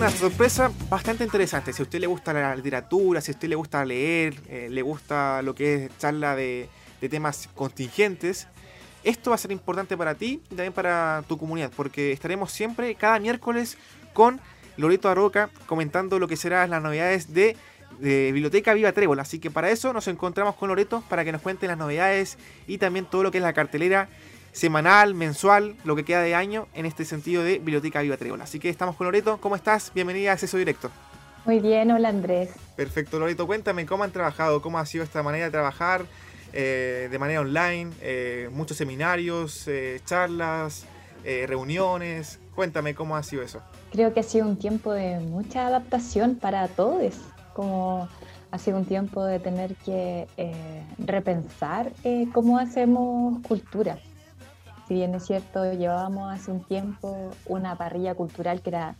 una sorpresa bastante interesante. Si a usted le gusta la literatura, si a usted le gusta leer, eh, le gusta lo que es charla de, de temas contingentes, esto va a ser importante para ti y también para tu comunidad, porque estaremos siempre cada miércoles con Loreto Arroca comentando lo que serán las novedades de, Biblioteca Viva Trébol. Así que para eso nos encontramos con Loreto para que nos cuente las novedades y también todo lo que es la cartelera semanal, mensual, lo que queda de año en este sentido de Biblioteca Viva Trébol. Así que estamos con Loreto. ¿Cómo estás? Bienvenida a Acceso Directo. Muy bien, hola Andrés. Perfecto, Loreto. Cuéntame cómo han trabajado, cómo ha sido esta manera de trabajar eh, de manera online, eh, muchos seminarios, eh, charlas, reuniones. Cuéntame cómo ha sido eso. Creo que ha sido un tiempo de mucha adaptación para todos, como ha sido un tiempo de tener que repensar cómo hacemos cultura. Si bien es cierto, llevábamos hace un tiempo una parrilla cultural que era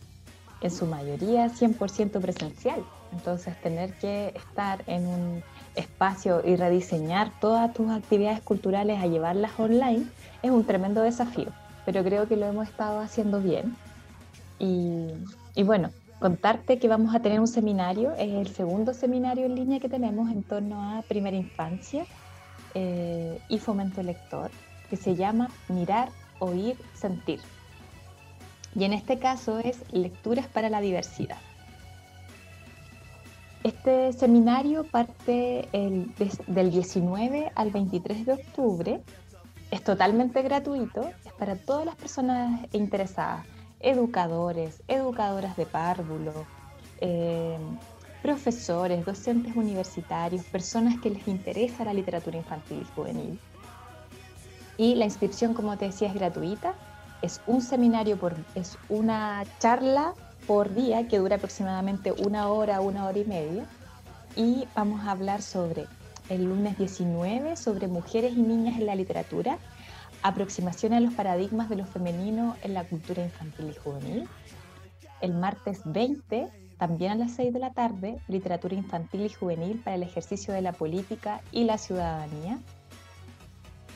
en su mayoría 100% presencial. Entonces tener que estar en un espacio y rediseñar todas tus actividades culturales a llevarlas online es un tremendo desafío, pero creo que lo hemos estado haciendo bien. Y, bueno, contarte que vamos a tener un seminario, es el segundo seminario en línea que tenemos en torno a primera infancia eh, y fomento lector, que se llama Mirar, Oír, Sentir. Y en este caso es Lecturas para la Diversidad. Este seminario parte del 19 al 23 de octubre. Es totalmente gratuito, es para todas las personas interesadas, educadores, educadoras de párvulo, eh, profesores, docentes universitarios, personas que les interesa la literatura infantil y juvenil. Y la inscripción, como te decía, es gratuita. Es un seminario, por, es una charla por día que dura aproximadamente una hora, una hora y media. Y vamos a hablar sobre el lunes 19 sobre mujeres y niñas en la literatura, aproximación a los paradigmas de lo femenino en la cultura infantil y juvenil. El martes 20, también a las 6 de la tarde, literatura infantil y juvenil para el ejercicio de la política y la ciudadanía.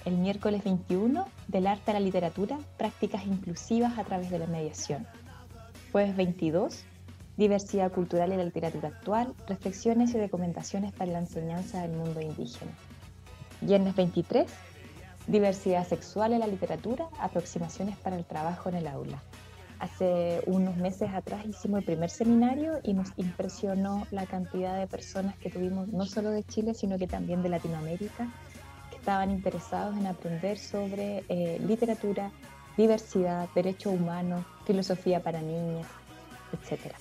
El miércoles 21, del arte a la literatura, prácticas inclusivas a través de la mediación. Jueves 22, diversidad cultural y la literatura actual, reflexiones y recomendaciones para la enseñanza del mundo indígena. Viernes 23, diversidad sexual en la literatura, aproximaciones para el trabajo en el aula. Hace unos meses atrás hicimos el primer seminario y nos impresionó la cantidad de personas que tuvimos, no solo de Chile, sino que también de Latinoamérica, estaban interesados en aprender sobre eh, literatura, diversidad, derechos humanos, filosofía para niñas, etc.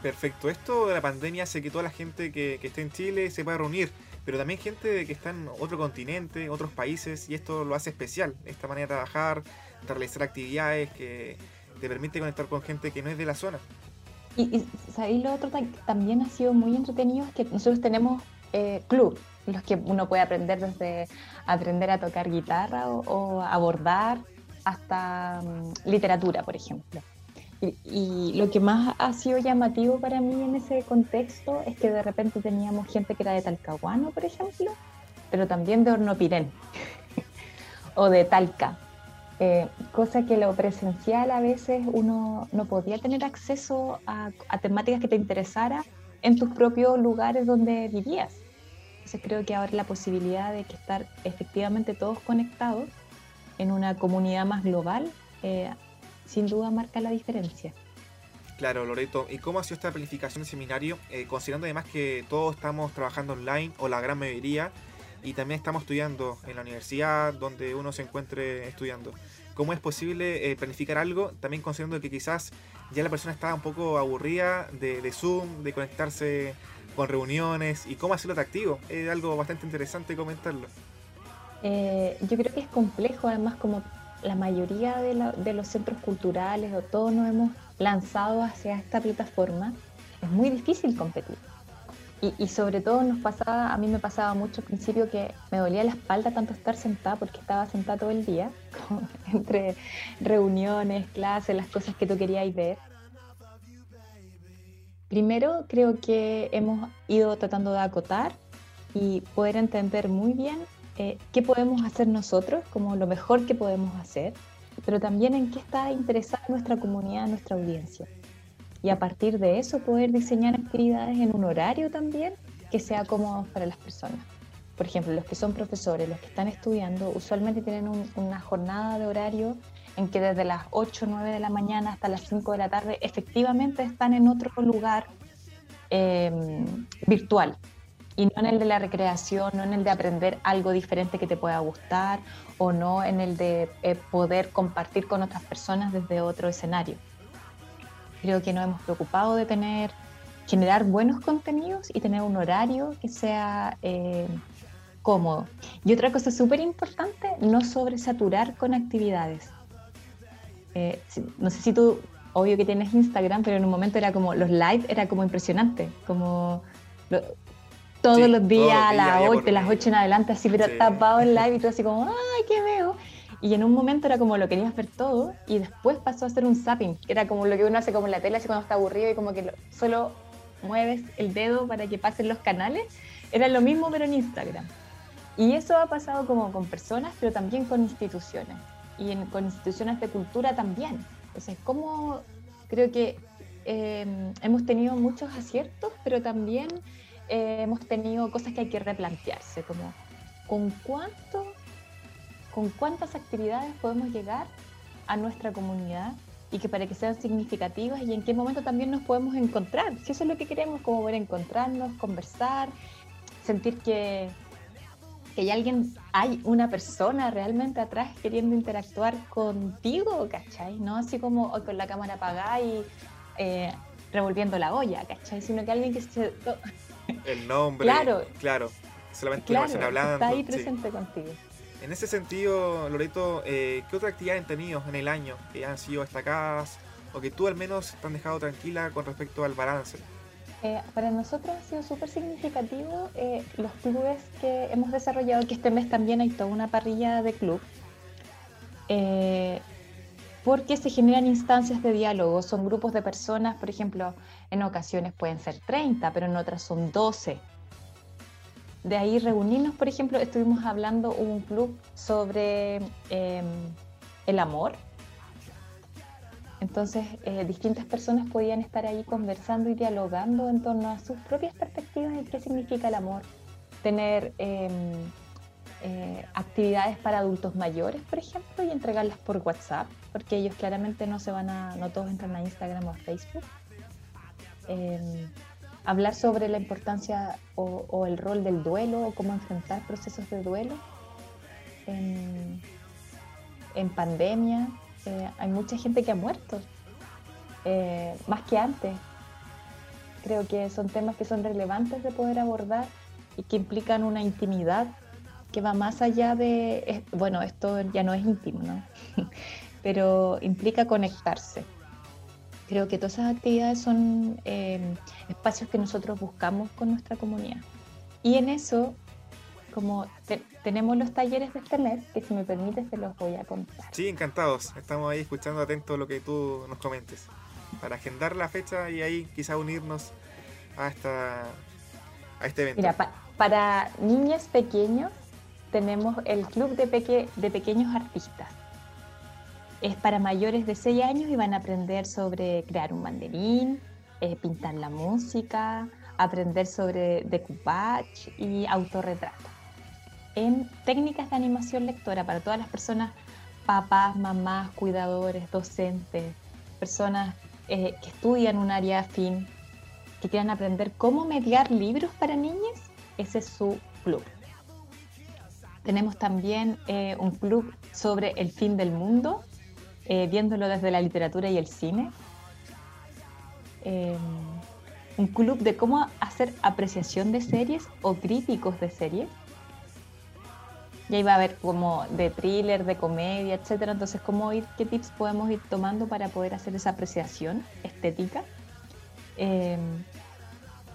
Perfecto. Esto de la pandemia hace que toda la gente que, que esté en Chile se pueda reunir, pero también gente que está en otro continente, otros países, y esto lo hace especial, esta manera de trabajar, de realizar actividades que te permite conectar con gente que no es de la zona. Y, y lo otro también ha sido muy entretenido, es que nosotros tenemos eh, club, los que uno puede aprender desde aprender a tocar guitarra o, o abordar hasta mm, literatura, por ejemplo. Y, lo que más ha sido llamativo para mí en ese contexto es que de repente teníamos gente que era de Talcahuano, por ejemplo, pero también de Hornopirén o de Talca. Eh, cosa que lo presencial a veces uno no podía tener acceso a, a temáticas que te interesara en tus propios lugares donde vivías. Entonces creo que ahora la posibilidad de que estar efectivamente todos conectados en una comunidad más global, eh, sin duda marca la diferencia. Claro, Loreto. ¿Y cómo ha sido esta planificación del seminario? Eh, considerando además que todos estamos trabajando online, o la gran mayoría, y también estamos estudiando en la universidad, donde uno se encuentre estudiando. ¿Cómo es posible eh, planificar algo? También considerando que quizás ya la persona estaba un poco aburrida de, de Zoom, de conectarse con reuniones, y cómo hacerlo atractivo. Es algo bastante interesante comentarlo. Eh, yo creo que es complejo, además como la mayoría de, los centros culturales o todos nos hemos lanzado hacia esta plataforma, es muy difícil competir. Y, sobre todo nos pasaba, a mí me pasaba mucho al principio que me dolía la espalda tanto estar sentada porque estaba sentada todo el día, entre reuniones, clases, las cosas que tú querías ver. Primero creo que hemos ido tratando de acotar y poder entender muy bien eh, qué podemos hacer nosotros como lo mejor que podemos hacer, pero también en qué está interesada nuestra comunidad, nuestra audiencia. y a partir de eso poder diseñar actividades en un horario también que sea cómodo para las personas. Por ejemplo, los que son profesores, los que están estudiando, usualmente tienen una jornada de horario en que desde las 8 o 9 de la mañana hasta las 5 de la tarde efectivamente están en otro lugar em, virtual y no en el de la recreación, no en el de aprender algo diferente que te pueda gustar o no en el de eh, poder compartir con otras personas desde otro escenario. Creo que nos hemos preocupado de tener, generar buenos contenidos y tener un horario que sea eh, cómodo. Y otra cosa súper importante, no sobresaturar con actividades. Eh, no sé si tú, obvio que tienes Instagram, pero en un momento era como, los live era como impresionante, como todos los días a las 8, de las 8 en adelante, así, pero tapado el live y tú así como, ay, ¿qué veo? Y en un momento era como lo querías ver todo y después pasó a ser un zapping, que era como lo que uno hace como en la tele, así cuando está aburrido y como que solo mueves el dedo para que pasen los canales. Era lo mismo pero en Instagram. Y eso ha pasado como con personas, pero también con instituciones. Y con instituciones de cultura también. Entonces, como creo que eh, hemos tenido muchos aciertos, pero también eh, hemos tenido cosas que hay que replantearse, como con cuánto, con cuántas actividades podemos llegar a nuestra comunidad y que para que sean significativas y en qué momento también nos podemos encontrar. Si eso es lo que queremos, como ver encontrarnos, conversar, sentir que, que hay alguien, hay una persona realmente atrás queriendo interactuar contigo, ¿cachai? No así como con la cámara apagada y eh, revolviendo la olla, ¿cachai? Sino que alguien que se el nombre. Claro. Claro. Solamente claro, hablando. Está ahí presente contigo. En ese sentido, Loreto, eh, ¿qué otra actividad han tenido en el año que han sido destacadas o que tú al menos te han dejado tranquila con respecto al balance? Eh, para nosotros ha sido súper significativo eh, los clubes que hemos desarrollado, que este mes también hay toda una parrilla de club, porque se generan instancias de diálogo, son grupos de personas, por ejemplo, en ocasiones pueden ser 30, pero en otras son 12. De ahí reunirnos, por ejemplo, estuvimos hablando un club sobre el amor. Entonces, eh, distintas personas podían estar ahí conversando y dialogando en torno a sus propias perspectivas de qué significa el amor. Tener em, eh, actividades para adultos mayores, por ejemplo, y entregarlas por WhatsApp, porque ellos claramente no se van a, no todos entran a Instagram o a Facebook. Em, hablar sobre la importancia o, el rol del duelo o cómo enfrentar procesos de duelo. En, pandemia eh, hay mucha gente que ha muerto, eh, más que antes. Creo que son temas que son relevantes de poder abordar y que implican una intimidad que va más allá de, bueno, esto ya no es íntimo, ¿no? Pero implica conectarse creo que todas esas actividades son eh, espacios que nosotros buscamos con nuestra comunidad. Y en eso, como tenemos los talleres de este mes, que si me permite se los voy a contar. Sí, encantados. Estamos ahí escuchando atentos lo que tú nos comentes. Para agendar la fecha y ahí quizá unirnos a, esta, a este evento. Mira, para niños pequeños tenemos el Club de, de Pequeños Artistas es para mayores de 6 años y van a aprender sobre crear un banderín, eh, pintar la música, aprender sobre decoupage y autorretrato. En técnicas de animación lectora para todas las personas, papás, mamás, cuidadores, docentes, personas eh, que estudian un área afín, que quieran aprender cómo mediar libros para niños, ese es su club. Tenemos también eh, un club sobre el fin del mundo, eh, viéndolo desde la literatura y el cine. Eh, un club de cómo hacer apreciación de series o críticos de series. Y ahí va a haber como de thriller, de comedia, etcétera. Entonces, ¿cómo ir, qué tips podemos ir tomando para poder hacer esa apreciación estética? Eh,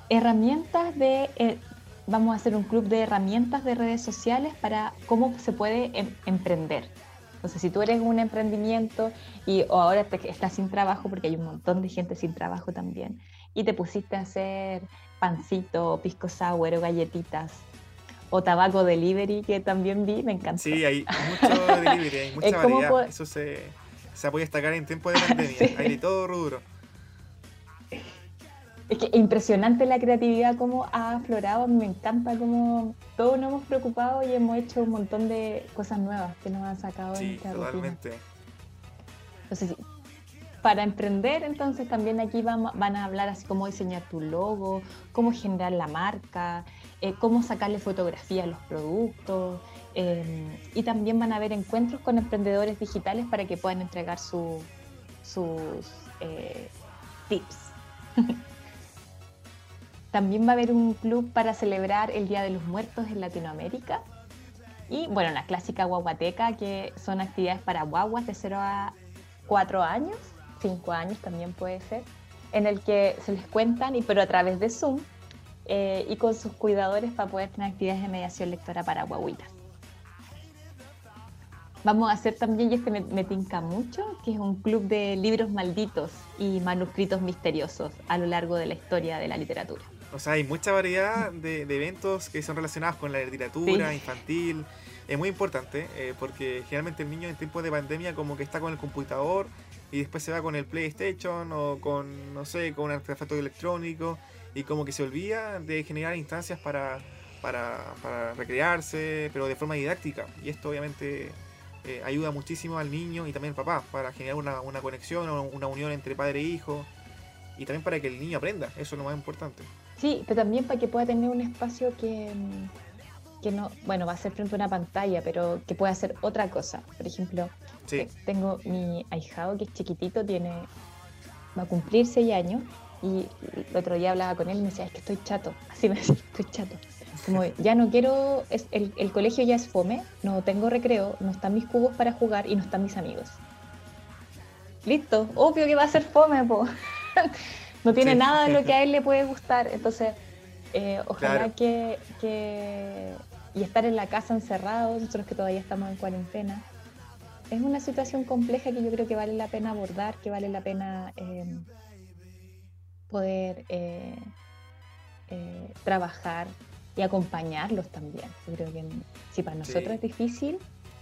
herramientas de. vamos a hacer un club de herramientas de redes sociales para cómo se puede em, emprender entonces, si tú eres un emprendimiento y o ahora te, estás sin trabajo, porque hay un montón de gente sin trabajo también, y te pusiste a hacer pancito, pisco sour o galletitas, o tabaco delivery, que también vi, me encanta. Sí, hay mucho delivery, hay mucha variedad. Eso se, se puede destacar en tiempo de pandemia. Hay de todo rubro. Es que impresionante la creatividad, cómo ha aflorado. Me encanta cómo todos nos hemos preocupado y hemos hecho un montón de cosas nuevas que nos han sacado sí, esta totalmente. Entonces, para emprender, entonces también aquí van, van, a hablar así cómo diseñar tu logo, cómo generar la marca, eh, cómo sacarle fotografía a los productos. Eh, y también van a haber encuentros con emprendedores digitales para que puedan entregar sus eh, tips. También va a haber un club para celebrar el Día de los Muertos en Latinoamérica. Y bueno, la clásica guaguateca, que son actividades para guaguas de 0 a 4 años, 5 años también puede ser, en el que se les cuentan, y pero a través de Zoom, eh, y con sus cuidadores para poder tener actividades de mediación lectora para guaguitas. Vamos a hacer también, y este me, me, tinca mucho, que es un club de libros malditos y manuscritos misteriosos a lo largo de la historia de la literatura. O sea, hay mucha variedad de, eventos que son relacionados con la literatura infantil. Es muy importante eh, porque generalmente el niño en tiempos de pandemia como que está con el computador y después se va con el PlayStation o con, no sé, con un artefacto electrónico y como que se olvida de generar instancias para, para, para recrearse, pero de forma didáctica. Y esto obviamente eh, ayuda muchísimo al niño y también al papá para generar una, una conexión, una unión entre padre e hijo y también para que el niño aprenda, eso es lo más importante. Sí, pero también para que pueda tener un espacio que, que no, bueno, va a ser frente a una pantalla, pero que pueda hacer otra cosa. Por ejemplo, eh, tengo mi ahijado que es chiquitito, tiene, va a cumplir seis años y el otro día hablaba con él y me decía, es que estoy chato, así me decía, estoy chato. Como ya no quiero, es, el, el colegio ya es fome, no tengo recreo, no están mis cubos para jugar y no están mis amigos. Listo, obvio que va a ser fome, po. no tiene nada de lo que a él le puede gustar. Entonces, eh, ojalá que, Y estar en la casa encerrados, nosotros que todavía estamos en cuarentena, es una situación compleja que yo creo que vale la pena abordar, que vale la pena em, poder eh, eh, trabajar y acompañarlos también. Yo creo que si para nosotros es difícil,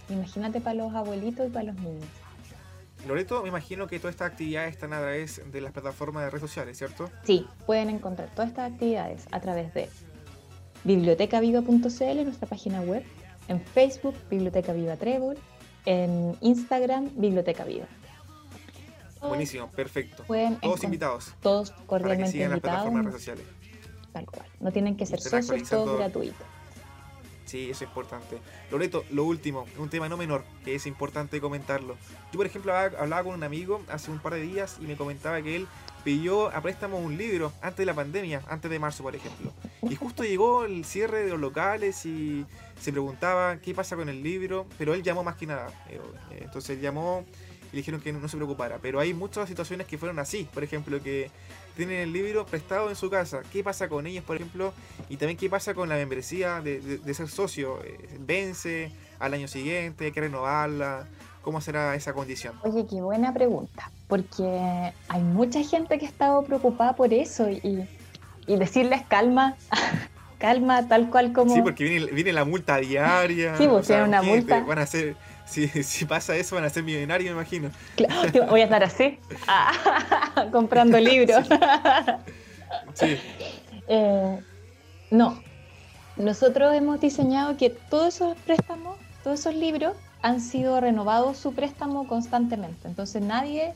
imagínate para los abuelitos y para los niños. Loreto, me imagino que todas estas actividades están a través de las plataformas de redes sociales, ¿cierto? Sí, pueden encontrar todas estas actividades a través de bibliotecaviva.cl, nuestra página web, en Facebook, Biblioteca Viva Trébol, en Instagram, Biblioteca Viva. Buenísimo, perfecto. todos invitados. Todos cordialmente para que invitados. Las plataformas de redes sociales. Tal cual. No tienen que ser socios, todo gratuito. Sí, eso es importante. Loreto, lo último, un tema no menor, que es importante comentarlo. Yo, por ejemplo, hablaba con un amigo hace un par de días y me comentaba que él pidió a préstamo un libro antes de la pandemia, antes de marzo, por ejemplo. Y justo llegó el cierre de los locales y se preguntaba qué pasa con el libro, pero él llamó más que nada. Eh, entonces él llamó y le dijeron que no, se preocupara. Pero hay muchas situaciones que fueron así, por ejemplo, que tienen el libro prestado en su casa. ¿Qué pasa con ellos, por ejemplo? Y también qué pasa con la membresía de, ser socio. Eh, ¿Vence al año siguiente? ¿Hay que renovarla? ¿Cómo será esa condición? Oye, qué buena pregunta, porque hay mucha gente que ha estado preocupada por eso y, decirles calma, calma, tal cual como... Sí, porque viene, la multa diaria. Sí, pues tiene una multa. Van a hacer si, pasa eso, van a ser millonarios, me imagino. Claro, voy a estar así, ah, comprando libros. sí. Eh, no, nosotros hemos diseñado que todos esos préstamos, todos esos libros, han sido renovados su préstamo constantemente. Entonces nadie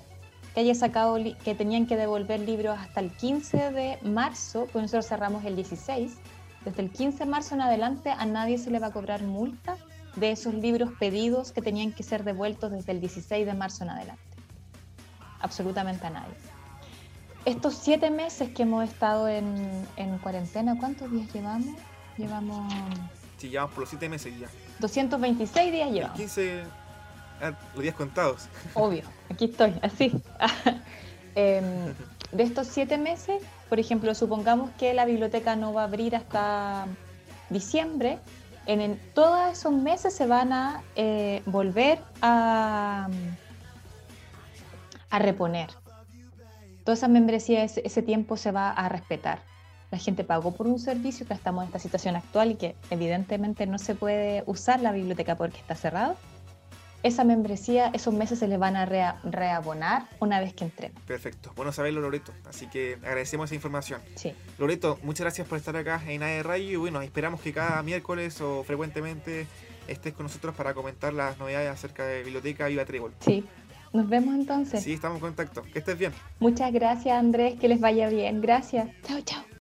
que haya sacado, que tenían que devolver libros hasta el 15 de marzo, pues nosotros cerramos el 16, desde el 15 de marzo en adelante a nadie se le va a cobrar multa de esos libros pedidos que tenían que ser devueltos desde el 16 de marzo en adelante. Absolutamente a nadie. Estos siete meses que hemos estado en, cuarentena, ¿cuántos días llevamos? Llevamos... Sí, llevamos por los siete meses ya. 226 días llevamos. 15 ah, los días contados. Obvio, aquí estoy, así. Em, de estos siete meses, por ejemplo, supongamos que la biblioteca no va a abrir hasta diciembre, en, todos esos meses se van a eh, volver a, a reponer. Toda esa membresía, ese, tiempo se va a respetar. La gente pagó por un servicio que estamos en esta situación actual y que evidentemente no se puede usar la biblioteca porque está cerrado. Esa membresía, esos meses se les van a reabonar una vez que entren. Perfecto, bueno saberlo Loreto, así que agradecemos esa información. Sí. Loreto, muchas gracias por estar acá en AE Radio y bueno, esperamos que cada miércoles o frecuentemente estés con nosotros para comentar las novedades acerca de Biblioteca Viva Trébol. Sí, nos vemos entonces. Sí, estamos en contacto. Que estés bien. Muchas gracias Andrés, que les vaya bien. Gracias. Chao, chao.